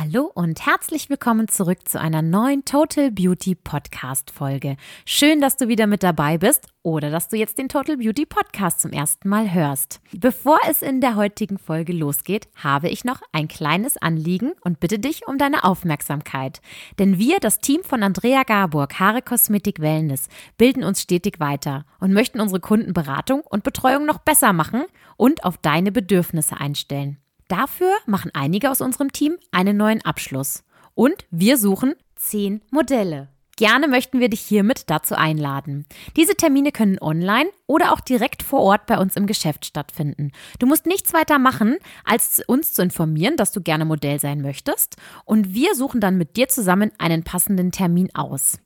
Hallo und herzlich willkommen zurück zu einer neuen Total Beauty Podcast Folge. Schön, dass du wieder mit dabei bist oder dass du jetzt den Total Beauty Podcast zum ersten Mal hörst. Bevor es in der heutigen Folge losgeht, habe ich noch ein kleines Anliegen und bitte dich um deine Aufmerksamkeit. Denn wir, das Team von Andrea Garburg, Haare Kosmetik Wellness, bilden uns stetig weiter und möchten unsere Kunden Beratung und Betreuung noch besser machen und auf deine Bedürfnisse einstellen. Dafür machen einige aus unserem Team einen neuen Abschluss. Und wir suchen zehn Modelle. Gerne möchten wir dich hiermit dazu einladen. Diese Termine können online oder auch direkt vor Ort bei uns im Geschäft stattfinden. Du musst nichts weiter machen, als uns zu informieren, dass du gerne Modell sein möchtest. Und wir suchen dann mit dir zusammen einen passenden Termin aus.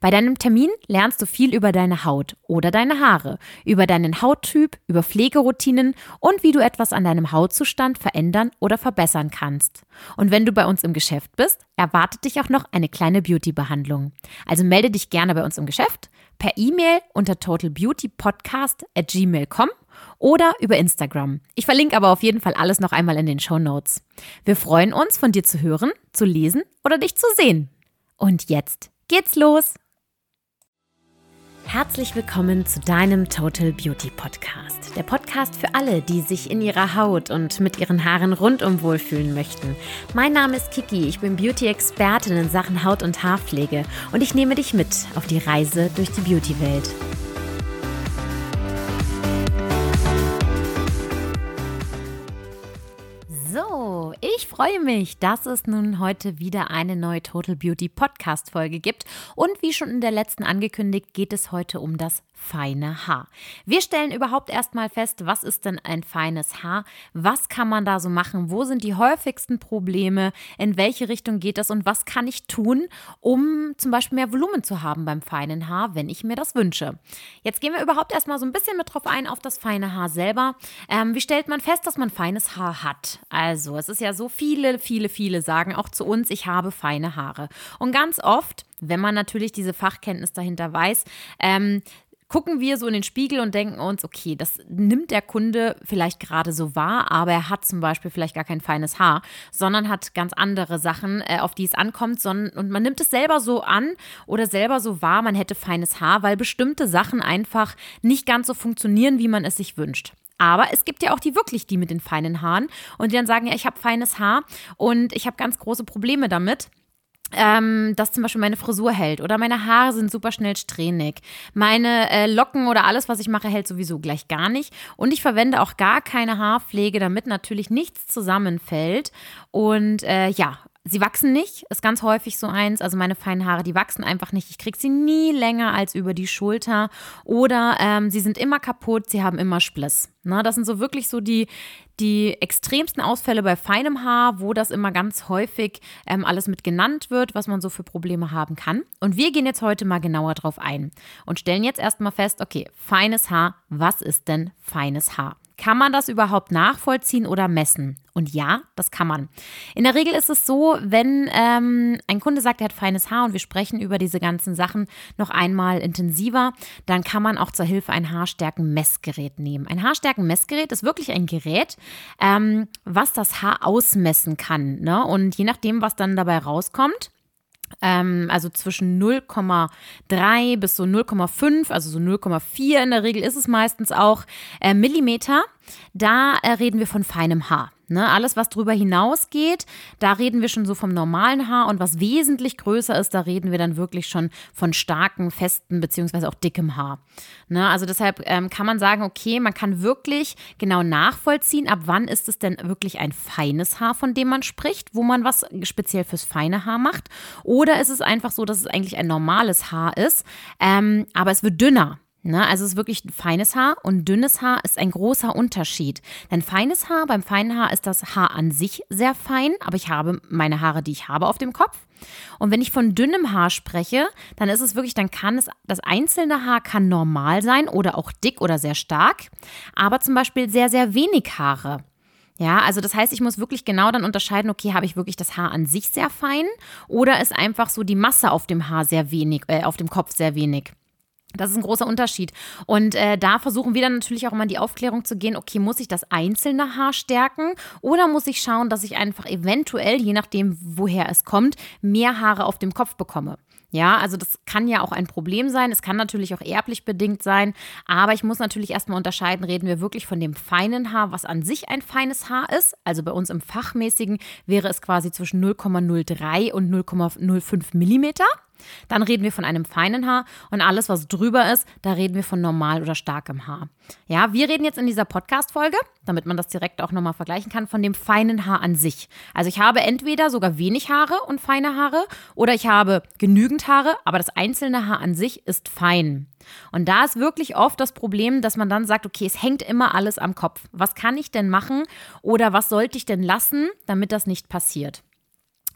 Bei deinem Termin lernst du viel über deine Haut oder deine Haare, über deinen Hauttyp, über Pflegeroutinen und wie du etwas an deinem Hautzustand verändern oder verbessern kannst. Und wenn du bei uns im Geschäft bist, erwartet dich auch noch eine kleine Beauty-Behandlung. Also melde dich gerne bei uns im Geschäft, per E-Mail unter totalbeautypodcast at gmail.com oder über Instagram. Ich verlinke aber auf jeden Fall alles noch einmal in den Show Notes. Wir freuen uns, von dir zu hören, zu lesen oder dich zu sehen. Und jetzt geht's los! Herzlich willkommen zu deinem Total Beauty Podcast. Der Podcast für alle, die sich in ihrer Haut und mit ihren Haaren rundum wohlfühlen möchten. Mein Name ist Kiki, ich bin Beauty-Expertin in Sachen Haut- und Haarpflege und ich nehme dich mit auf die Reise durch die Beauty-Welt. Ich freue mich, dass es nun heute wieder eine neue Total Beauty Podcast Folge gibt. Und wie schon in der letzten angekündigt, geht es heute um das feine Haar. Wir stellen überhaupt erstmal fest, was ist denn ein feines Haar? Was kann man da so machen? Wo sind die häufigsten Probleme? In welche Richtung geht das? Und was kann ich tun, um zum Beispiel mehr Volumen zu haben beim feinen Haar, wenn ich mir das wünsche? Jetzt gehen wir überhaupt erstmal so ein bisschen mit drauf ein auf das feine Haar selber. Ähm, wie stellt man fest, dass man feines Haar hat? Also, es ist ja so viele, viele, viele sagen auch zu uns, ich habe feine Haare. Und ganz oft wenn man natürlich diese Fachkenntnis dahinter weiß, ähm, gucken wir so in den Spiegel und denken uns, okay, das nimmt der Kunde vielleicht gerade so wahr, aber er hat zum Beispiel vielleicht gar kein feines Haar, sondern hat ganz andere Sachen, äh, auf die es ankommt, und man nimmt es selber so an oder selber so wahr, man hätte feines Haar, weil bestimmte Sachen einfach nicht ganz so funktionieren, wie man es sich wünscht. Aber es gibt ja auch die wirklich die mit den feinen Haaren und die dann sagen, ja, ich habe feines Haar und ich habe ganz große Probleme damit ähm, dass zum Beispiel meine Frisur hält oder meine Haare sind super schnell strähnig. Meine äh, Locken oder alles, was ich mache, hält sowieso gleich gar nicht. Und ich verwende auch gar keine Haarpflege, damit natürlich nichts zusammenfällt. Und äh, ja, Sie wachsen nicht, ist ganz häufig so eins. Also meine feinen Haare, die wachsen einfach nicht. Ich kriege sie nie länger als über die Schulter. Oder ähm, sie sind immer kaputt, sie haben immer Spliss. Ne, das sind so wirklich so die, die extremsten Ausfälle bei feinem Haar, wo das immer ganz häufig ähm, alles mit genannt wird, was man so für Probleme haben kann. Und wir gehen jetzt heute mal genauer drauf ein und stellen jetzt erstmal fest, okay, feines Haar, was ist denn feines Haar? Kann man das überhaupt nachvollziehen oder messen? Und ja, das kann man. In der Regel ist es so, wenn ähm, ein Kunde sagt, er hat feines Haar und wir sprechen über diese ganzen Sachen noch einmal intensiver, dann kann man auch zur Hilfe ein Haarstärken-Messgerät nehmen. Ein Haarstärken-Messgerät ist wirklich ein Gerät, ähm, was das Haar ausmessen kann. Ne? Und je nachdem, was dann dabei rauskommt, ähm, also zwischen 0,3 bis so 0,5, also so 0,4 in der Regel ist es meistens auch äh, Millimeter. Da äh, reden wir von feinem Haar. Ne, alles, was darüber hinausgeht, da reden wir schon so vom normalen Haar und was wesentlich größer ist, da reden wir dann wirklich schon von starken, festen beziehungsweise auch dickem Haar. Ne, also deshalb ähm, kann man sagen, okay, man kann wirklich genau nachvollziehen, ab wann ist es denn wirklich ein feines Haar, von dem man spricht, wo man was speziell fürs feine Haar macht. Oder ist es einfach so, dass es eigentlich ein normales Haar ist, ähm, aber es wird dünner. Ne? Also es ist wirklich feines Haar und dünnes Haar ist ein großer Unterschied. Denn feines Haar, beim feinen Haar ist das Haar an sich sehr fein, aber ich habe meine Haare, die ich habe auf dem Kopf. Und wenn ich von dünnem Haar spreche, dann ist es wirklich, dann kann es, das einzelne Haar kann normal sein oder auch dick oder sehr stark, aber zum Beispiel sehr, sehr wenig Haare. Ja, also das heißt, ich muss wirklich genau dann unterscheiden, okay, habe ich wirklich das Haar an sich sehr fein oder ist einfach so die Masse auf dem Haar sehr wenig, äh, auf dem Kopf sehr wenig. Das ist ein großer Unterschied. Und äh, da versuchen wir dann natürlich auch immer in die Aufklärung zu gehen, okay, muss ich das einzelne Haar stärken oder muss ich schauen, dass ich einfach eventuell, je nachdem, woher es kommt, mehr Haare auf dem Kopf bekomme. Ja, also das kann ja auch ein Problem sein. Es kann natürlich auch erblich bedingt sein. Aber ich muss natürlich erstmal unterscheiden, reden wir wirklich von dem feinen Haar, was an sich ein feines Haar ist. Also bei uns im Fachmäßigen wäre es quasi zwischen 0,03 und 0,05 Millimeter. Dann reden wir von einem feinen Haar und alles, was drüber ist, da reden wir von normal oder starkem Haar. Ja, wir reden jetzt in dieser Podcast-Folge, damit man das direkt auch nochmal vergleichen kann, von dem feinen Haar an sich. Also ich habe entweder sogar wenig Haare und feine Haare oder ich habe genügend Haare, aber das einzelne Haar an sich ist fein. Und da ist wirklich oft das Problem, dass man dann sagt, okay, es hängt immer alles am Kopf. Was kann ich denn machen oder was sollte ich denn lassen, damit das nicht passiert?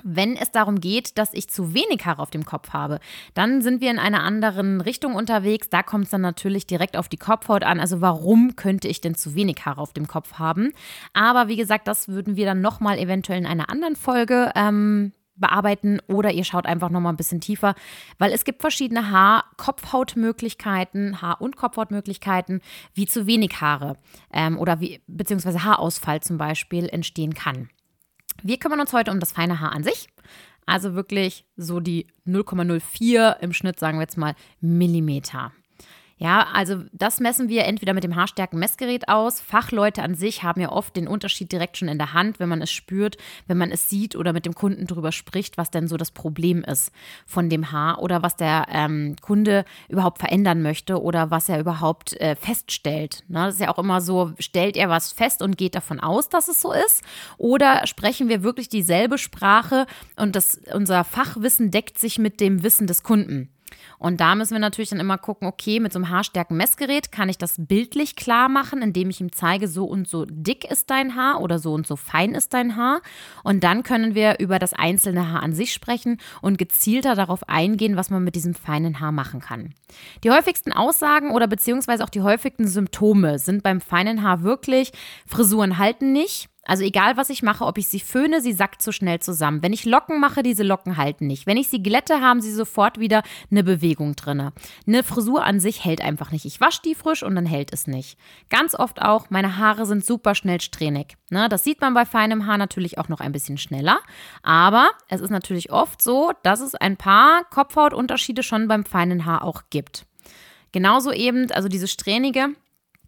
Wenn es darum geht, dass ich zu wenig Haare auf dem Kopf habe, dann sind wir in einer anderen Richtung unterwegs. Da kommt es dann natürlich direkt auf die Kopfhaut an. Also warum könnte ich denn zu wenig Haare auf dem Kopf haben? Aber wie gesagt, das würden wir dann nochmal eventuell in einer anderen Folge ähm, bearbeiten oder ihr schaut einfach nochmal ein bisschen tiefer, weil es gibt verschiedene Haar-Kopfhautmöglichkeiten, Haar- und Kopfhautmöglichkeiten, wie zu wenig Haare ähm, oder wie, beziehungsweise Haarausfall zum Beispiel entstehen kann. Wir kümmern uns heute um das feine Haar an sich. Also wirklich so die 0,04 im Schnitt, sagen wir jetzt mal, Millimeter. Ja, also das messen wir entweder mit dem Haarstärken-Messgerät aus. Fachleute an sich haben ja oft den Unterschied direkt schon in der Hand, wenn man es spürt, wenn man es sieht oder mit dem Kunden darüber spricht, was denn so das Problem ist von dem Haar oder was der ähm, Kunde überhaupt verändern möchte oder was er überhaupt äh, feststellt. Ne? Das ist ja auch immer so, stellt er was fest und geht davon aus, dass es so ist? Oder sprechen wir wirklich dieselbe Sprache und das, unser Fachwissen deckt sich mit dem Wissen des Kunden? Und da müssen wir natürlich dann immer gucken, okay, mit so einem Haarstärken-Messgerät kann ich das bildlich klar machen, indem ich ihm zeige, so und so dick ist dein Haar oder so und so fein ist dein Haar. Und dann können wir über das einzelne Haar an sich sprechen und gezielter darauf eingehen, was man mit diesem feinen Haar machen kann. Die häufigsten Aussagen oder beziehungsweise auch die häufigsten Symptome sind beim feinen Haar wirklich, Frisuren halten nicht, also egal, was ich mache, ob ich sie föhne, sie sackt zu schnell zusammen. Wenn ich Locken mache, diese Locken halten nicht. Wenn ich sie glätte, haben sie sofort wieder eine Bewegung drin. Eine Frisur an sich hält einfach nicht. Ich wasche die frisch und dann hält es nicht. Ganz oft auch, meine Haare sind super schnell strähnig. Ne, das sieht man bei feinem Haar natürlich auch noch ein bisschen schneller. Aber es ist natürlich oft so, dass es ein paar Kopfhautunterschiede schon beim feinen Haar auch gibt. Genauso eben, also diese strähnige,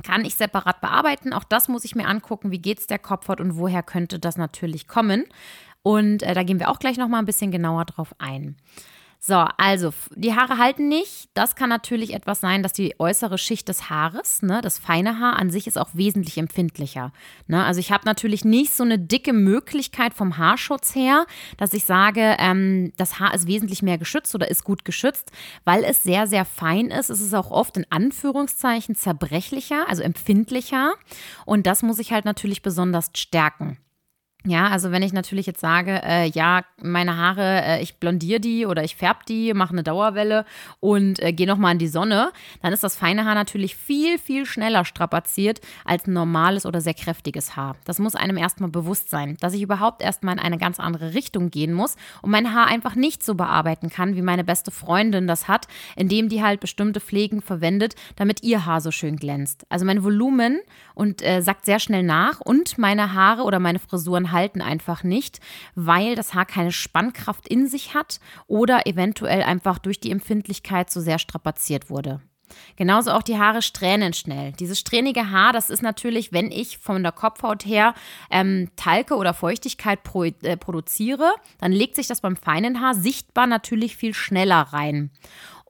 kann ich separat bearbeiten. Auch das muss ich mir angucken, wie geht es der Kopfhaut und woher könnte das natürlich kommen. Und äh, da gehen wir auch gleich nochmal ein bisschen genauer drauf ein. So, also die Haare halten nicht. Das kann natürlich etwas sein, dass die äußere Schicht des Haares, ne, das feine Haar an sich ist auch wesentlich empfindlicher. Ne? Also ich habe natürlich nicht so eine dicke Möglichkeit vom Haarschutz her, dass ich sage, ähm, das Haar ist wesentlich mehr geschützt oder ist gut geschützt, weil es sehr, sehr fein ist. Es ist auch oft in Anführungszeichen zerbrechlicher, also empfindlicher. Und das muss ich halt natürlich besonders stärken. Ja, also wenn ich natürlich jetzt sage, äh, ja, meine Haare, äh, ich blondiere die oder ich färbe die, mache eine Dauerwelle und äh, gehe nochmal in die Sonne, dann ist das feine Haar natürlich viel, viel schneller strapaziert als ein normales oder sehr kräftiges Haar. Das muss einem erstmal bewusst sein, dass ich überhaupt erstmal in eine ganz andere Richtung gehen muss und mein Haar einfach nicht so bearbeiten kann, wie meine beste Freundin das hat, indem die halt bestimmte Pflegen verwendet, damit ihr Haar so schön glänzt. Also mein Volumen und äh, sackt sehr schnell nach und meine Haare oder meine Frisuren halten einfach nicht, weil das Haar keine Spannkraft in sich hat oder eventuell einfach durch die Empfindlichkeit zu sehr strapaziert wurde. Genauso auch die Haare strähnen schnell. Dieses strähnige Haar, das ist natürlich, wenn ich von der Kopfhaut her ähm, Talke oder Feuchtigkeit pro, äh, produziere, dann legt sich das beim feinen Haar sichtbar natürlich viel schneller rein.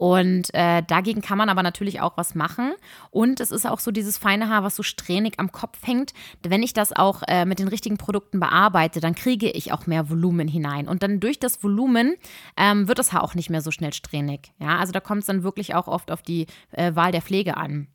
Und äh, dagegen kann man aber natürlich auch was machen. Und es ist auch so dieses feine Haar, was so strähnig am Kopf hängt. Wenn ich das auch äh, mit den richtigen Produkten bearbeite, dann kriege ich auch mehr Volumen hinein. Und dann durch das Volumen ähm, wird das Haar auch nicht mehr so schnell strähnig. Ja, also da kommt es dann wirklich auch oft auf die äh, Wahl der Pflege an.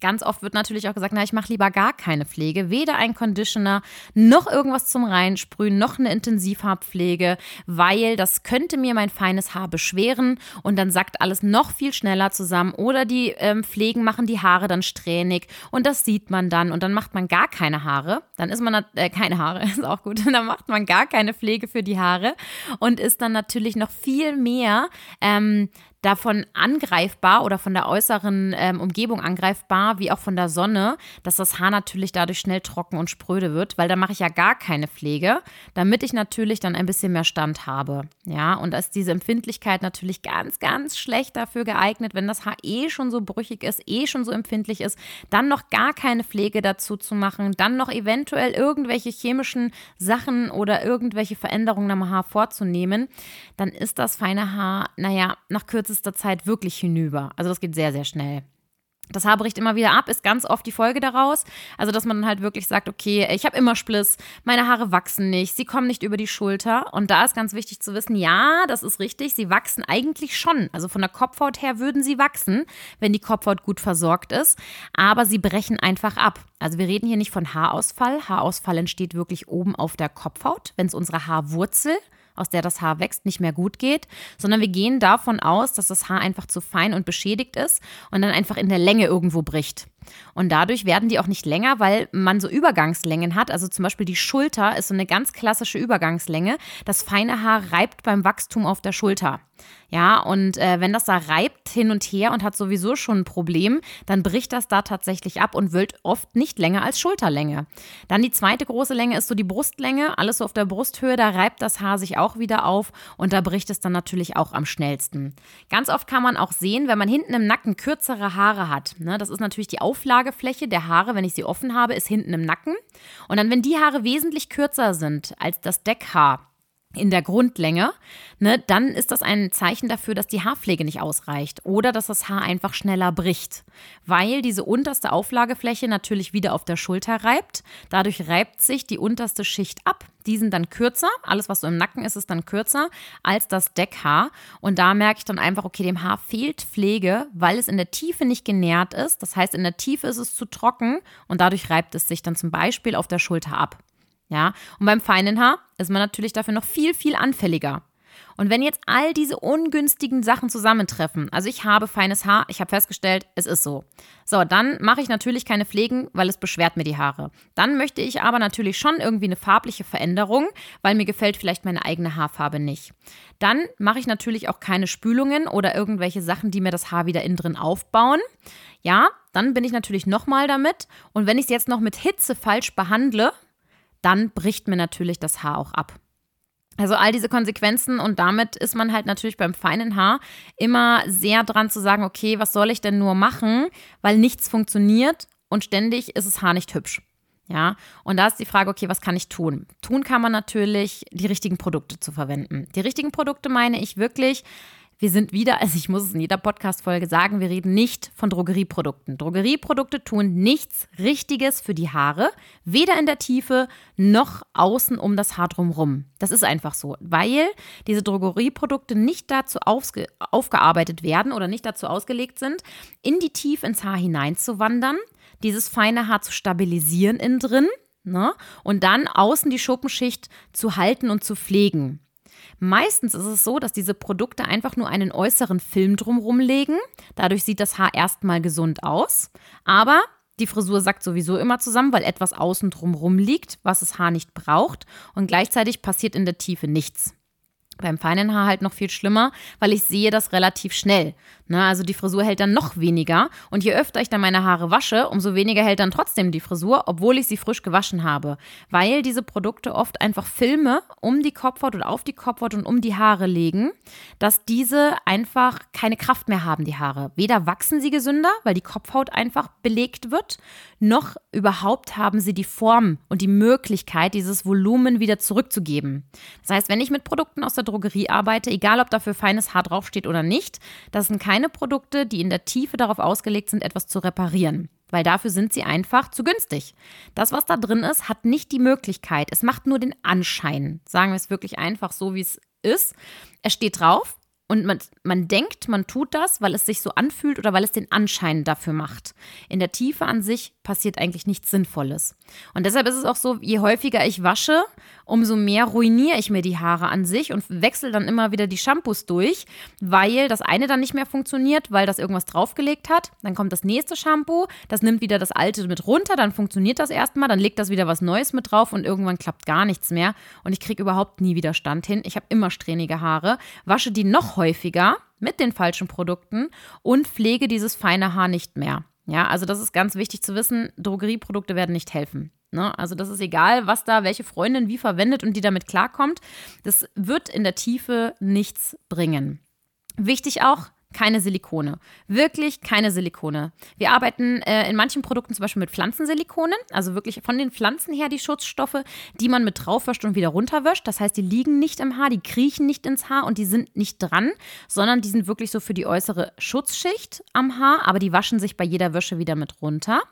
Ganz oft wird natürlich auch gesagt, na, ich mache lieber gar keine Pflege, weder ein Conditioner noch irgendwas zum Reinsprühen, noch eine Intensivhaarpflege, weil das könnte mir mein feines Haar beschweren und dann sagt alles noch viel schneller zusammen oder die ähm, Pflegen machen die Haare dann strähnig und das sieht man dann und dann macht man gar keine Haare, dann ist man äh, keine Haare, ist auch gut, dann macht man gar keine Pflege für die Haare und ist dann natürlich noch viel mehr ähm, davon angreifbar oder von der äußeren ähm, Umgebung angreifbar, wie auch von der Sonne, dass das Haar natürlich dadurch schnell trocken und spröde wird, weil da mache ich ja gar keine Pflege, damit ich natürlich dann ein bisschen mehr Stand habe. Ja, und da ist diese Empfindlichkeit natürlich ganz, ganz schlecht dafür geeignet, wenn das Haar eh schon so brüchig ist, eh schon so empfindlich ist, dann noch gar keine Pflege dazu zu machen, dann noch eventuell irgendwelche chemischen Sachen oder irgendwelche Veränderungen am Haar vorzunehmen, dann ist das feine Haar, naja, nach kürzester Zeit wirklich hinüber. Also das geht sehr, sehr schnell. Das Haar bricht immer wieder ab, ist ganz oft die Folge daraus. Also, dass man dann halt wirklich sagt, okay, ich habe immer Spliss, meine Haare wachsen nicht, sie kommen nicht über die Schulter. Und da ist ganz wichtig zu wissen, ja, das ist richtig, sie wachsen eigentlich schon. Also von der Kopfhaut her würden sie wachsen, wenn die Kopfhaut gut versorgt ist. Aber sie brechen einfach ab. Also wir reden hier nicht von Haarausfall. Haarausfall entsteht wirklich oben auf der Kopfhaut, wenn es unsere Haarwurzel aus der das Haar wächst, nicht mehr gut geht, sondern wir gehen davon aus, dass das Haar einfach zu fein und beschädigt ist und dann einfach in der Länge irgendwo bricht. Und dadurch werden die auch nicht länger, weil man so Übergangslängen hat. Also zum Beispiel die Schulter ist so eine ganz klassische Übergangslänge. Das feine Haar reibt beim Wachstum auf der Schulter. Ja, und äh, wenn das da reibt hin und her und hat sowieso schon ein Problem, dann bricht das da tatsächlich ab und wird oft nicht länger als Schulterlänge. Dann die zweite große Länge ist so die Brustlänge, alles so auf der Brusthöhe, da reibt das Haar sich auch wieder auf und da bricht es dann natürlich auch am schnellsten. Ganz oft kann man auch sehen, wenn man hinten im Nacken kürzere Haare hat, ne, das ist natürlich die Auflagefläche der Haare, wenn ich sie offen habe, ist hinten im Nacken. Und dann, wenn die Haare wesentlich kürzer sind als das Deckhaar, in der Grundlänge, ne, dann ist das ein Zeichen dafür, dass die Haarpflege nicht ausreicht oder dass das Haar einfach schneller bricht, weil diese unterste Auflagefläche natürlich wieder auf der Schulter reibt. Dadurch reibt sich die unterste Schicht ab. Die sind dann kürzer. Alles, was so im Nacken ist, ist dann kürzer als das Deckhaar. Und da merke ich dann einfach, okay, dem Haar fehlt Pflege, weil es in der Tiefe nicht genährt ist. Das heißt, in der Tiefe ist es zu trocken und dadurch reibt es sich dann zum Beispiel auf der Schulter ab. Ja, und beim feinen Haar ist man natürlich dafür noch viel, viel anfälliger. Und wenn jetzt all diese ungünstigen Sachen zusammentreffen, also ich habe feines Haar, ich habe festgestellt, es ist so. So, dann mache ich natürlich keine Pflegen, weil es beschwert mir die Haare. Dann möchte ich aber natürlich schon irgendwie eine farbliche Veränderung, weil mir gefällt vielleicht meine eigene Haarfarbe nicht. Dann mache ich natürlich auch keine Spülungen oder irgendwelche Sachen, die mir das Haar wieder innen drin aufbauen. Ja, dann bin ich natürlich nochmal damit. Und wenn ich es jetzt noch mit Hitze falsch behandle, dann bricht mir natürlich das Haar auch ab. Also all diese Konsequenzen und damit ist man halt natürlich beim feinen Haar immer sehr dran zu sagen, okay, was soll ich denn nur machen, weil nichts funktioniert und ständig ist das Haar nicht hübsch. Ja, und da ist die Frage, okay, was kann ich tun? Tun kann man natürlich, die richtigen Produkte zu verwenden. Die richtigen Produkte meine ich wirklich, wir sind wieder, also ich muss es in jeder Podcast-Folge sagen, wir reden nicht von Drogerieprodukten. Drogerieprodukte tun nichts Richtiges für die Haare, weder in der Tiefe noch außen um das Haar drumherum. Das ist einfach so, weil diese Drogerieprodukte nicht dazu aufgearbeitet werden oder nicht dazu ausgelegt sind, in die Tiefe ins Haar hineinzuwandern, dieses feine Haar zu stabilisieren innen drin ne? und dann außen die Schuppenschicht zu halten und zu pflegen. Meistens ist es so, dass diese Produkte einfach nur einen äußeren Film drumherum legen. Dadurch sieht das Haar erstmal gesund aus. Aber die Frisur sackt sowieso immer zusammen, weil etwas außen drumherum liegt, was das Haar nicht braucht. Und gleichzeitig passiert in der Tiefe nichts. Beim feinen Haar halt noch viel schlimmer, weil ich sehe das relativ schnell. Ne? Also die Frisur hält dann noch weniger. Und je öfter ich dann meine Haare wasche, umso weniger hält dann trotzdem die Frisur, obwohl ich sie frisch gewaschen habe. Weil diese Produkte oft einfach Filme um die Kopfhaut oder auf die Kopfhaut und um die Haare legen, dass diese einfach keine Kraft mehr haben, die Haare. Weder wachsen sie gesünder, weil die Kopfhaut einfach belegt wird, noch überhaupt haben sie die Form und die Möglichkeit, dieses Volumen wieder zurückzugeben. Das heißt, wenn ich mit Produkten aus der Drogerie arbeite, egal ob dafür feines Haar draufsteht oder nicht, das sind keine Produkte, die in der Tiefe darauf ausgelegt sind, etwas zu reparieren. Weil dafür sind sie einfach zu günstig. Das, was da drin ist, hat nicht die Möglichkeit. Es macht nur den Anschein. Sagen wir es wirklich einfach so, wie es ist. Es steht drauf, und man, man denkt, man tut das, weil es sich so anfühlt oder weil es den Anschein dafür macht. In der Tiefe an sich passiert eigentlich nichts Sinnvolles. Und deshalb ist es auch so, je häufiger ich wasche, umso mehr ruiniere ich mir die Haare an sich und wechsle dann immer wieder die Shampoos durch, weil das eine dann nicht mehr funktioniert, weil das irgendwas draufgelegt hat. Dann kommt das nächste Shampoo, das nimmt wieder das alte mit runter, dann funktioniert das erstmal, dann legt das wieder was Neues mit drauf und irgendwann klappt gar nichts mehr und ich kriege überhaupt nie Widerstand hin. Ich habe immer strähnige Haare, wasche die noch häufiger mit den falschen Produkten und pflege dieses feine Haar nicht mehr. Ja, also das ist ganz wichtig zu wissen, Drogerieprodukte werden nicht helfen. Ne? Also das ist egal, was da welche Freundin wie verwendet und die damit klarkommt. Das wird in der Tiefe nichts bringen. Wichtig auch, keine Silikone. Wirklich keine Silikone. Wir arbeiten äh, in manchen Produkten zum Beispiel mit Pflanzensilikonen, also wirklich von den Pflanzen her die Schutzstoffe, die man mit draufwäscht und wieder runterwäscht. Das heißt, die liegen nicht im Haar, die kriechen nicht ins Haar und die sind nicht dran, sondern die sind wirklich so für die äußere Schutzschicht am Haar, aber die waschen sich bei jeder Wäsche wieder mit runter.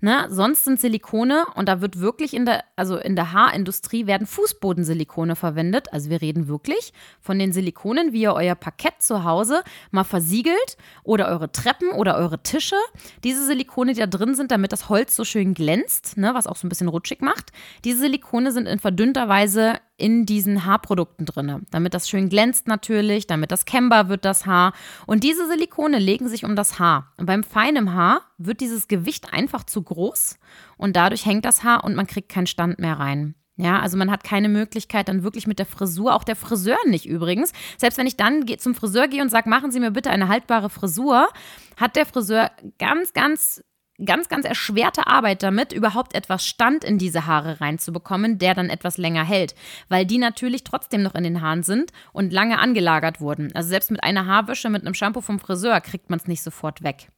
Ne? Sonst sind Silikone und da wird wirklich in der, also in der Haarindustrie werden Fußbodensilikone verwendet. Also wir reden wirklich von den Silikonen, wie ihr euer Parkett zu Hause mal versiegelt oder eure Treppen oder eure Tische. Diese Silikone, die da drin sind, damit das Holz so schön glänzt, ne? was auch so ein bisschen rutschig macht. Diese Silikone sind in verdünnter Weise in diesen Haarprodukten drin, damit das schön glänzt natürlich, damit das kennbar wird, das Haar. Und diese Silikone legen sich um das Haar. Und beim feinen Haar wird dieses Gewicht einfach zu groß und dadurch hängt das Haar und man kriegt keinen Stand mehr rein. Ja, also man hat keine Möglichkeit dann wirklich mit der Frisur, auch der Friseur nicht übrigens. Selbst wenn ich dann zum Friseur gehe und sage, machen Sie mir bitte eine haltbare Frisur, hat der Friseur ganz, ganz ganz, ganz erschwerte Arbeit damit, überhaupt etwas Stand in diese Haare reinzubekommen, der dann etwas länger hält, weil die natürlich trotzdem noch in den Haaren sind und lange angelagert wurden. Also selbst mit einer Haarwäsche, mit einem Shampoo vom Friseur kriegt man es nicht sofort weg.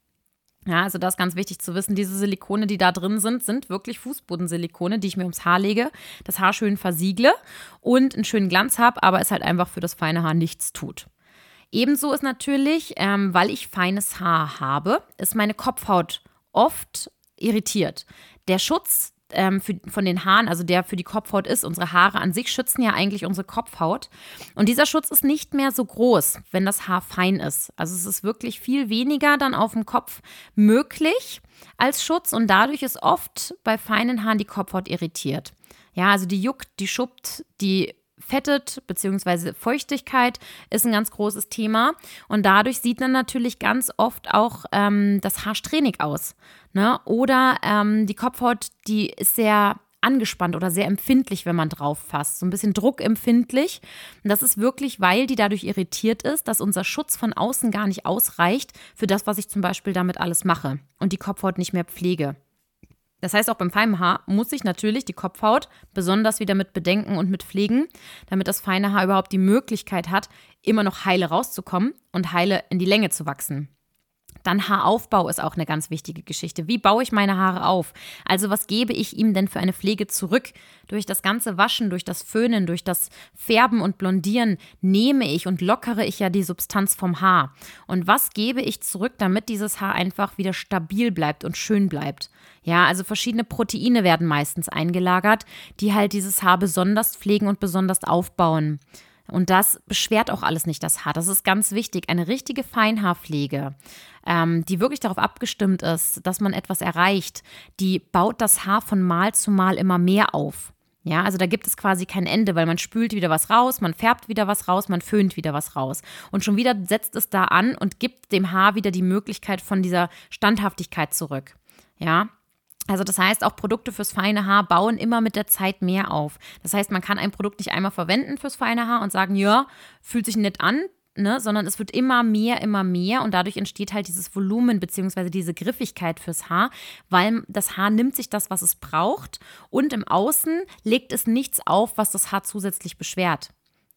Ja, also das ist ganz wichtig zu wissen. Diese Silikone, die da drin sind, sind wirklich Fußbodensilikone, die ich mir ums Haar lege, das Haar schön versiegle und einen schönen Glanz habe, aber es halt einfach für das feine Haar nichts tut. Ebenso ist natürlich, ähm, weil ich feines Haar habe, ist meine Kopfhaut oft irritiert. Der Schutz ähm, für, von den Haaren, also der für die Kopfhaut ist, unsere Haare an sich schützen ja eigentlich unsere Kopfhaut. Und dieser Schutz ist nicht mehr so groß, wenn das Haar fein ist. Also es ist wirklich viel weniger dann auf dem Kopf möglich als Schutz und dadurch ist oft bei feinen Haaren die Kopfhaut irritiert. Ja, also die juckt, die schuppt, die fettet, beziehungsweise Feuchtigkeit ist ein ganz großes Thema. Und dadurch sieht dann natürlich ganz oft auch ähm, das Haar strähnig aus. Ne? Oder ähm, die Kopfhaut, die ist sehr angespannt oder sehr empfindlich, wenn man drauf fasst. So ein bisschen druckempfindlich. Und das ist wirklich, weil die dadurch irritiert ist, dass unser Schutz von außen gar nicht ausreicht für das, was ich zum Beispiel damit alles mache und die Kopfhaut nicht mehr pflege. Das heißt, auch beim feinen Haar muss ich natürlich die Kopfhaut besonders wieder mit bedenken und mit pflegen, damit das feine Haar überhaupt die Möglichkeit hat, immer noch heile rauszukommen und heile in die Länge zu wachsen. Dann Haaraufbau ist auch eine ganz wichtige Geschichte. Wie baue ich meine Haare auf? Also was gebe ich ihm denn für eine Pflege zurück? Durch das ganze Waschen, durch das Föhnen, durch das Färben und Blondieren nehme ich und lockere ich ja die Substanz vom Haar. Und was gebe ich zurück, damit dieses Haar einfach wieder stabil bleibt und schön bleibt? Ja, also verschiedene Proteine werden meistens eingelagert, die halt dieses Haar besonders pflegen und besonders aufbauen. Und das beschwert auch alles nicht das Haar. Das ist ganz wichtig. Eine richtige Feinhaarpflege, ähm, die wirklich darauf abgestimmt ist, dass man etwas erreicht, die baut das Haar von Mal zu Mal immer mehr auf. Ja, also da gibt es quasi kein Ende, weil man spült wieder was raus, man färbt wieder was raus, man föhnt wieder was raus. Und schon wieder setzt es da an und gibt dem Haar wieder die Möglichkeit von dieser Standhaftigkeit zurück. Ja, also das heißt, auch Produkte fürs feine Haar bauen immer mit der Zeit mehr auf. Das heißt, man kann ein Produkt nicht einmal verwenden fürs feine Haar und sagen, ja, fühlt sich nett an, ne, sondern es wird immer mehr, immer mehr und dadurch entsteht halt dieses Volumen bzw. diese Griffigkeit fürs Haar, weil das Haar nimmt sich das, was es braucht und im Außen legt es nichts auf, was das Haar zusätzlich beschwert.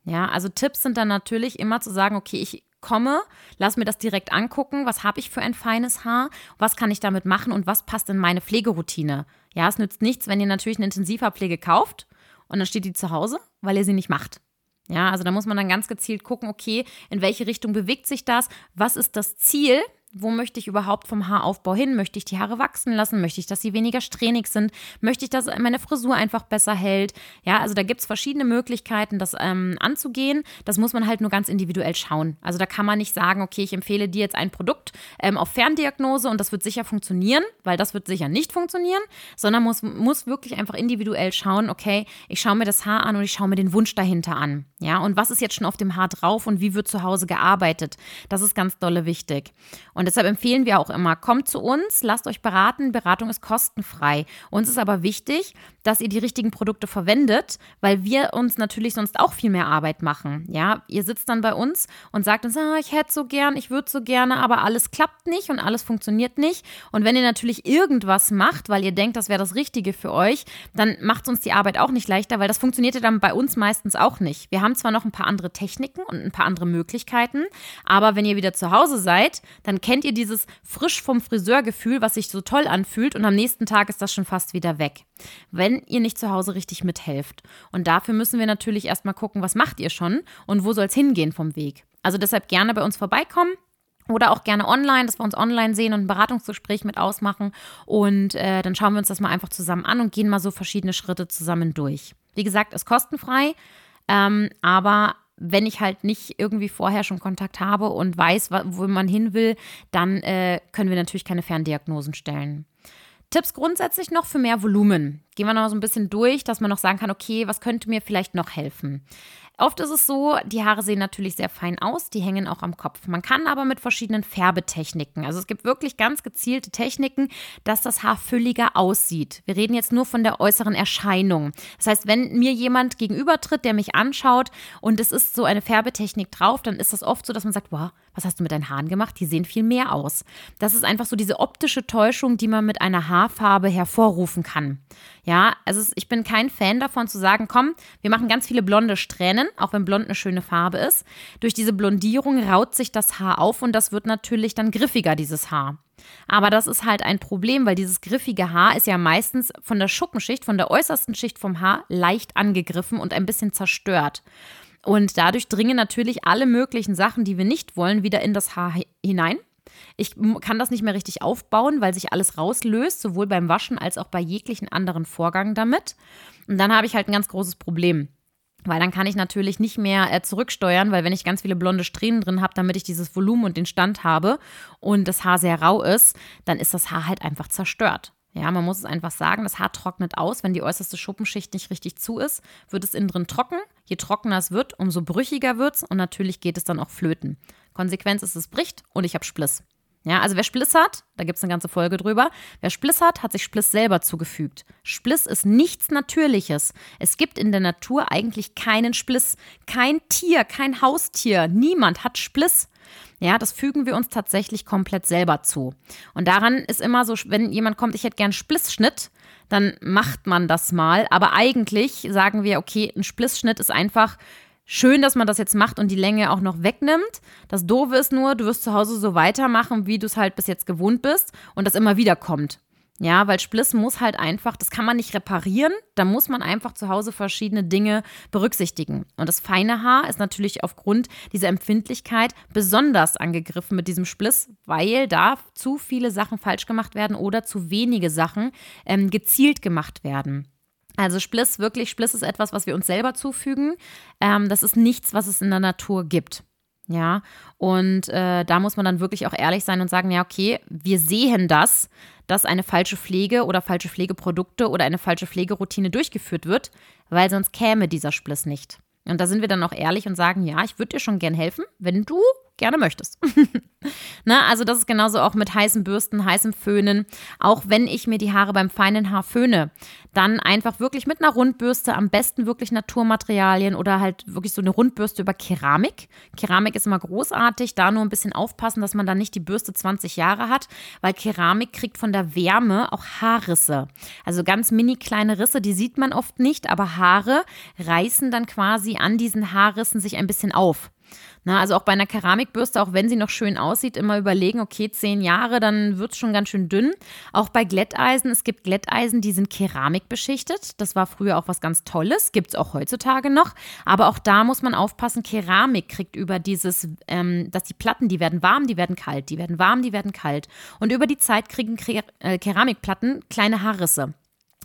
Ja, also Tipps sind dann natürlich immer zu sagen, okay, ich komme, lass mir das direkt angucken, was habe ich für ein feines Haar, was kann ich damit machen? Und was passt in meine Pflegeroutine. Ja, es nützt nichts, wenn ihr natürlich eine Intensivhaarpflege kauft und dann steht die zu Hause, weil ihr sie nicht macht. Ja, also da muss man dann ganz gezielt gucken, okay, in welche Richtung bewegt sich das, was ist das Ziel, wo möchte ich überhaupt vom Haaraufbau hin? Möchte ich die Haare wachsen lassen? Möchte ich, dass sie weniger strähnig sind? Möchte ich, dass meine Frisur einfach besser hält? Ja, also da gibt es verschiedene Möglichkeiten, das ähm, anzugehen. Das muss man halt nur ganz individuell schauen. Also da kann man nicht sagen, okay, ich empfehle dir jetzt ein Produkt ähm, auf Ferndiagnose und das wird sicher funktionieren, weil das wird sicher nicht funktionieren, sondern muss, muss wirklich einfach individuell schauen, okay, ich schaue mir das Haar an und ich schaue mir den Wunsch dahinter an. Ja, und was ist jetzt schon auf dem Haar drauf und wie wird zu Hause gearbeitet? Das ist ganz dolle wichtig. Und Und deshalb empfehlen wir auch immer, kommt zu uns, lasst euch beraten. Beratung ist kostenfrei. Uns ist aber wichtig, dass ihr die richtigen Produkte verwendet, weil wir uns natürlich sonst auch viel mehr Arbeit machen. Ja, ihr sitzt dann bei uns und sagt uns, ah, ich hätte so gern, ich würde so gerne, aber alles klappt nicht und alles funktioniert nicht. Und wenn ihr natürlich irgendwas macht, weil ihr denkt, das wäre das Richtige für euch, dann macht uns die Arbeit auch nicht leichter, weil das funktioniert ja dann bei uns meistens auch nicht. Wir haben zwar noch ein paar andere Techniken und ein paar andere Möglichkeiten, aber wenn ihr wieder zu Hause seid, dann kennt ihr dieses frisch vom Friseur Gefühl, was sich so toll anfühlt und am nächsten Tag ist das schon fast wieder weg. Wenn ihr nicht zu Hause richtig mithelft. Und dafür müssen wir natürlich erstmal gucken, was macht ihr schon und wo soll es hingehen vom Weg. Also deshalb gerne bei uns vorbeikommen. Oder auch gerne online, dass wir uns online sehen und ein Beratungsgespräch mit ausmachen. Und äh, dann schauen wir uns das mal einfach zusammen an und gehen mal so verschiedene Schritte zusammen durch. Wie gesagt, ist kostenfrei, ähm, aber wenn ich halt nicht irgendwie vorher schon Kontakt habe und weiß, wo man hin will, dann äh, können wir natürlich keine Ferndiagnosen stellen. Tipps grundsätzlich noch für mehr Volumen. Gehen wir noch so ein bisschen durch, dass man noch sagen kann, okay, was könnte mir vielleicht noch helfen? Oft ist es so, die Haare sehen natürlich sehr fein aus, die hängen auch am Kopf. Man kann aber mit verschiedenen Färbetechniken, also es gibt wirklich ganz gezielte Techniken, dass das Haar fülliger aussieht. Wir reden jetzt nur von der äußeren Erscheinung. Das heißt, wenn mir jemand gegenübertritt, der mich anschaut und es ist so eine Färbetechnik drauf, dann ist das oft so, dass man sagt, wow, was hast du mit deinen Haaren gemacht? Die sehen viel mehr aus. Das ist einfach so diese optische Täuschung, die man mit einer Haarfarbe hervorrufen kann. Ja, also ich bin kein Fan davon zu sagen, komm, wir machen ganz viele blonde Strähnen, auch wenn blond eine schöne Farbe ist. Durch diese Blondierung raut sich das Haar auf und das wird natürlich dann griffiger, dieses Haar. Aber das ist halt ein Problem, weil dieses griffige Haar ist ja meistens von der Schuppenschicht, von der äußersten Schicht vom Haar leicht angegriffen und ein bisschen zerstört. Und dadurch dringen natürlich alle möglichen Sachen, die wir nicht wollen, wieder in das Haar hinein. Ich kann das nicht mehr richtig aufbauen, weil sich alles rauslöst, sowohl beim Waschen als auch bei jeglichen anderen Vorgang damit. Und dann habe ich halt ein ganz großes Problem. Weil dann kann ich natürlich nicht mehr äh, zurücksteuern, weil wenn ich ganz viele blonde Strähnen drin habe, damit ich dieses Volumen und den Stand habe und das Haar sehr rau ist, dann ist das Haar halt einfach zerstört. Ja, man muss es einfach sagen, das Haar trocknet aus, wenn die äußerste Schuppenschicht nicht richtig zu ist, wird es innen drin trocken. Je trockener es wird, umso brüchiger wird es und natürlich geht es dann auch flöten. Konsequenz ist, es bricht und ich habe Spliss. Ja, also wer Spliss hat, da gibt es eine ganze Folge drüber, wer Spliss hat, hat sich Spliss selber zugefügt. Spliss ist nichts Natürliches. Es gibt in der Natur eigentlich keinen Spliss. Kein Tier, kein Haustier, niemand hat Spliss. Ja, das fügen wir uns tatsächlich komplett selber zu. Und daran ist immer so, wenn jemand kommt, ich hätte gern Splissschnitt, dann macht man das mal. Aber eigentlich sagen wir, okay, ein Splissschnitt ist einfach schön, dass man das jetzt macht und die Länge auch noch wegnimmt. Das Doofe ist nur, du wirst zu Hause so weitermachen, wie du es halt bis jetzt gewohnt bist und das immer wieder kommt. Ja, weil Spliss muss halt einfach, das kann man nicht reparieren, da muss man einfach zu Hause verschiedene Dinge berücksichtigen. Und das feine Haar ist natürlich aufgrund dieser Empfindlichkeit besonders angegriffen mit diesem Spliss, weil da zu viele Sachen falsch gemacht werden oder zu wenige Sachen ähm, gezielt gemacht werden. Also Spliss, wirklich, Spliss ist etwas, was wir uns selber zufügen. Ähm, das ist nichts, was es in der Natur gibt. Ja, und äh, da muss man dann wirklich auch ehrlich sein und sagen, ja, okay, wir sehen das, dass eine falsche Pflege oder falsche Pflegeprodukte oder eine falsche Pflegeroutine durchgeführt wird, weil sonst käme dieser Spliss nicht. Und da sind wir dann auch ehrlich und sagen, ja, ich würde dir schon gern helfen, wenn du gerne möchtest. Na, also das ist genauso auch mit heißen Bürsten, heißem Föhnen. Auch wenn ich mir die Haare beim feinen Haar föhne, dann einfach wirklich mit einer Rundbürste, am besten wirklich Naturmaterialien oder halt wirklich so eine Rundbürste über Keramik. Keramik ist immer großartig, da nur ein bisschen aufpassen, dass man dann nicht die Bürste 20 Jahre hat, weil Keramik kriegt von der Wärme auch Haarrisse. Also ganz mini kleine Risse, die sieht man oft nicht, aber Haare reißen dann quasi an diesen Haarrissen sich ein bisschen auf. Na, also auch bei einer Keramikbürste, auch wenn sie noch schön aussieht, immer überlegen, okay, zehn Jahre, dann wird es schon ganz schön dünn. Auch bei Glätteisen, es gibt Glätteisen, die sind keramikbeschichtet. Das war früher auch was ganz Tolles, gibt es auch heutzutage noch. Aber auch da muss man aufpassen, Keramik kriegt über dieses, ähm, dass die Platten, die werden warm, die werden kalt, die werden warm, die werden kalt. Und über die Zeit kriegen äh, Keramikplatten kleine Haarrisse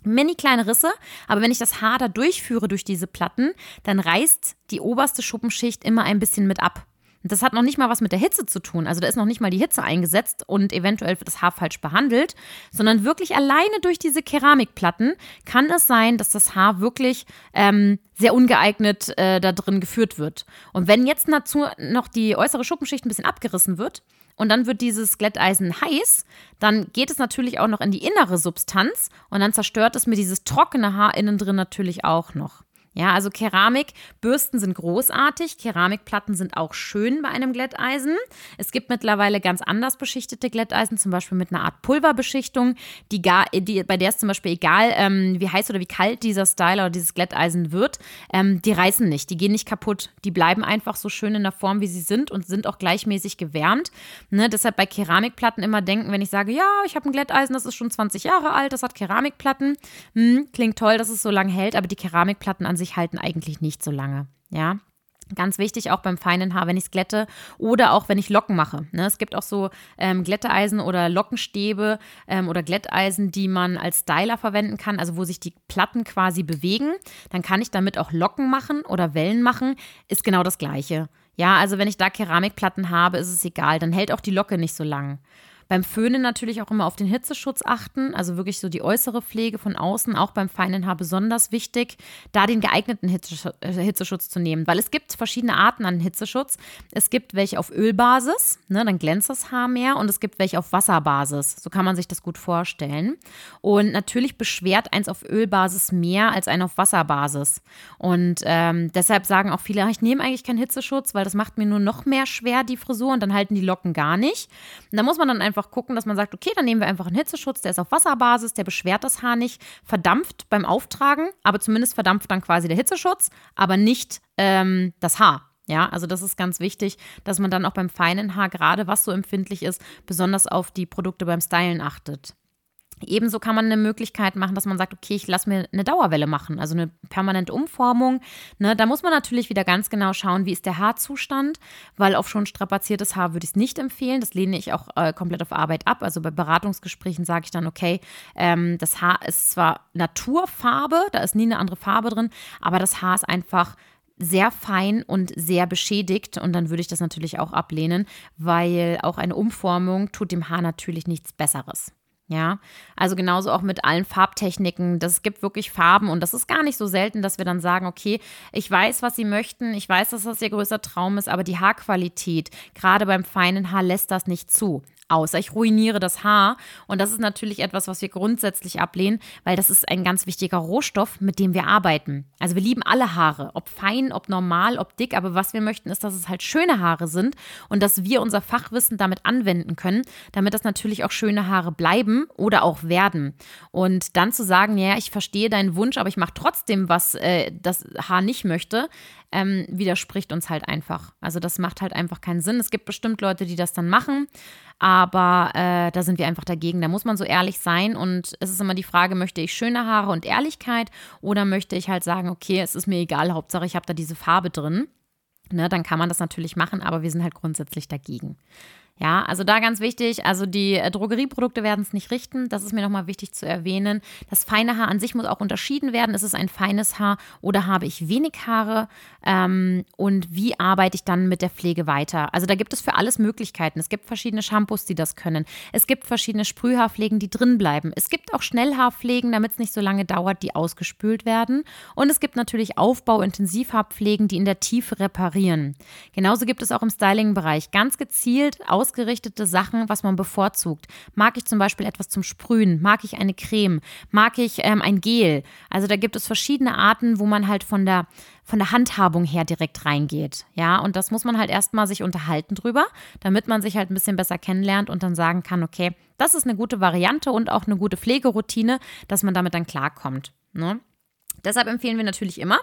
mini kleine Risse, aber wenn ich das Haar da durchführe durch diese Platten, dann reißt die oberste Schuppenschicht immer ein bisschen mit ab. Das hat noch nicht mal was mit der Hitze zu tun. Also da ist noch nicht mal die Hitze eingesetzt und eventuell wird das Haar falsch behandelt, sondern wirklich alleine durch diese Keramikplatten kann es sein, dass das Haar wirklich ähm, sehr ungeeignet äh, da drin geführt wird. Und wenn jetzt dazu noch die äußere Schuppenschicht ein bisschen abgerissen wird, und dann wird dieses Glätteisen heiß, dann geht es natürlich auch noch in die innere Substanz und dann zerstört es mir dieses trockene Haar innen drin natürlich auch noch. Ja, also Keramikbürsten sind großartig, Keramikplatten sind auch schön bei einem Glätteisen. Es gibt mittlerweile ganz anders beschichtete Glätteisen, zum Beispiel mit einer Art Pulverbeschichtung, die, gar, die bei der ist zum Beispiel egal, ähm, wie heiß oder wie kalt dieser Styler oder dieses Glätteisen wird, ähm, die reißen nicht, die gehen nicht kaputt, die bleiben einfach so schön in der Form, wie sie sind und sind auch gleichmäßig gewärmt. Ne, deshalb bei Keramikplatten immer denken, wenn ich sage, ja, ich habe ein Glätteisen, das ist schon 20 Jahre alt, das hat Keramikplatten, hm, klingt toll, dass es so lange hält, aber die Keramikplatten an sich sich halten eigentlich nicht so lange. Ja, Ganz wichtig auch beim feinen Haar, wenn ich es glätte oder auch wenn ich Locken mache. Ne? Es gibt auch so ähm, Glätteeisen oder Lockenstäbe ähm, oder Glätteisen, die man als Styler verwenden kann, also wo sich die Platten quasi bewegen. Dann kann ich damit auch Locken machen oder Wellen machen. Ist genau das Gleiche. Ja, also wenn ich da Keramikplatten habe, ist es egal. Dann hält auch die Locke nicht so lang. Beim Föhnen natürlich auch immer auf den Hitzeschutz achten, also wirklich so die äußere Pflege von außen, auch beim feinen Haar besonders wichtig, da den geeigneten äh, Hitzeschutz zu nehmen, weil es gibt verschiedene Arten an Hitzeschutz. Es gibt welche auf Ölbasis, ne, dann glänzt das Haar mehr und es gibt welche auf Wasserbasis. So kann man sich das gut vorstellen. Und natürlich beschwert eins auf Ölbasis mehr als ein auf Wasserbasis. Und ähm, deshalb sagen auch viele, ich nehme eigentlich keinen Hitzeschutz, weil das macht mir nur noch mehr schwer die Frisur und dann halten die Locken gar nicht. Und da muss man dann einfach einfach gucken, dass man sagt, okay, dann nehmen wir einfach einen Hitzeschutz, der ist auf Wasserbasis, der beschwert das Haar nicht, verdampft beim Auftragen, aber zumindest verdampft dann quasi der Hitzeschutz, aber nicht ähm, das Haar. Ja, also das ist ganz wichtig, dass man dann auch beim feinen Haar, gerade was so empfindlich ist, besonders auf die Produkte beim Stylen achtet. Ebenso kann man eine Möglichkeit machen, dass man sagt, okay, ich lasse mir eine Dauerwelle machen, also eine permanente Umformung. Ne, da muss man natürlich wieder ganz genau schauen, wie ist der Haarzustand, weil auf schon strapaziertes Haar würde ich es nicht empfehlen. Das lehne ich auch äh, komplett auf Arbeit ab. Also bei Beratungsgesprächen sage ich dann, okay, ähm, das Haar ist zwar Naturfarbe, da ist nie eine andere Farbe drin, aber das Haar ist einfach sehr fein und sehr beschädigt und dann würde ich das natürlich auch ablehnen, weil auch eine Umformung tut dem Haar natürlich nichts Besseres. Ja, also genauso auch mit allen Farbtechniken. Das gibt wirklich Farben und das ist gar nicht so selten, dass wir dann sagen, okay, ich weiß, was Sie möchten, ich weiß, dass das Ihr größter Traum ist, aber die Haarqualität, gerade beim feinen Haar, lässt das nicht zu außer ich ruiniere das Haar. Und das ist natürlich etwas, was wir grundsätzlich ablehnen, weil das ist ein ganz wichtiger Rohstoff, mit dem wir arbeiten. Also wir lieben alle Haare, ob fein, ob normal, ob dick, aber was wir möchten, ist, dass es halt schöne Haare sind und dass wir unser Fachwissen damit anwenden können, damit das natürlich auch schöne Haare bleiben oder auch werden. Und dann zu sagen, ja, ich verstehe deinen Wunsch, aber ich mache trotzdem, was äh, das Haar nicht möchte, ähm, widerspricht uns halt einfach. Also das macht halt einfach keinen Sinn. Es gibt bestimmt Leute, die das dann machen, aber äh, da sind wir einfach dagegen. Da muss man so ehrlich sein und es ist immer die Frage, möchte ich schöne Haare und Ehrlichkeit oder möchte ich halt sagen, okay, es ist mir egal, Hauptsache ich habe da diese Farbe drin. Ne, dann kann man das natürlich machen, aber wir sind halt grundsätzlich dagegen. Ja, also da ganz wichtig, also die äh, Drogerieprodukte werden es nicht richten. Das ist mir nochmal wichtig zu erwähnen. Das feine Haar an sich muss auch unterschieden werden. Ist es ein feines Haar oder habe ich wenig Haare? Ähm, und wie arbeite ich dann mit der Pflege weiter? Also da gibt es für alles Möglichkeiten. Es gibt verschiedene Shampoos, die das können. Es gibt verschiedene Sprühhaarpflegen, die drin bleiben. Es gibt auch Schnellhaarpflegen, damit es nicht so lange dauert, die ausgespült werden. Und es gibt natürlich Aufbau-Intensivhaarpflegen, die in der Tiefe reparieren. Genauso gibt es auch im Styling-Bereich ganz gezielt aus ausgerichtete Sachen, was man bevorzugt. Mag ich zum Beispiel etwas zum Sprühen? Mag ich eine Creme? Mag ich ähm, ein Gel? Also da gibt es verschiedene Arten, wo man halt von der von der Handhabung her direkt reingeht. Ja, und das muss man halt erstmal sich unterhalten drüber, damit man sich halt ein bisschen besser kennenlernt und dann sagen kann, okay, das ist eine gute Variante und auch eine gute Pflegeroutine, dass man damit dann klarkommt. Ne? Deshalb empfehlen wir natürlich immer,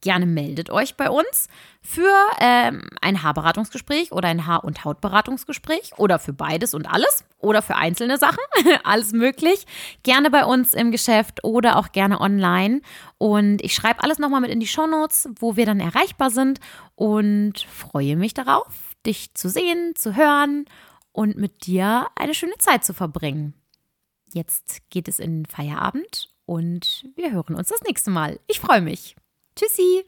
gerne meldet euch bei uns für ähm, ein Haarberatungsgespräch oder ein Haar- und Hautberatungsgespräch oder für beides und alles oder für einzelne Sachen, alles möglich. Gerne bei uns im Geschäft oder auch gerne online. Und ich schreibe alles nochmal mit in die Shownotes, wo wir dann erreichbar sind und freue mich darauf, dich zu sehen, zu hören und mit dir eine schöne Zeit zu verbringen. Jetzt geht es in Feierabend und wir hören uns das nächste Mal. Ich freue mich. Tschüssi!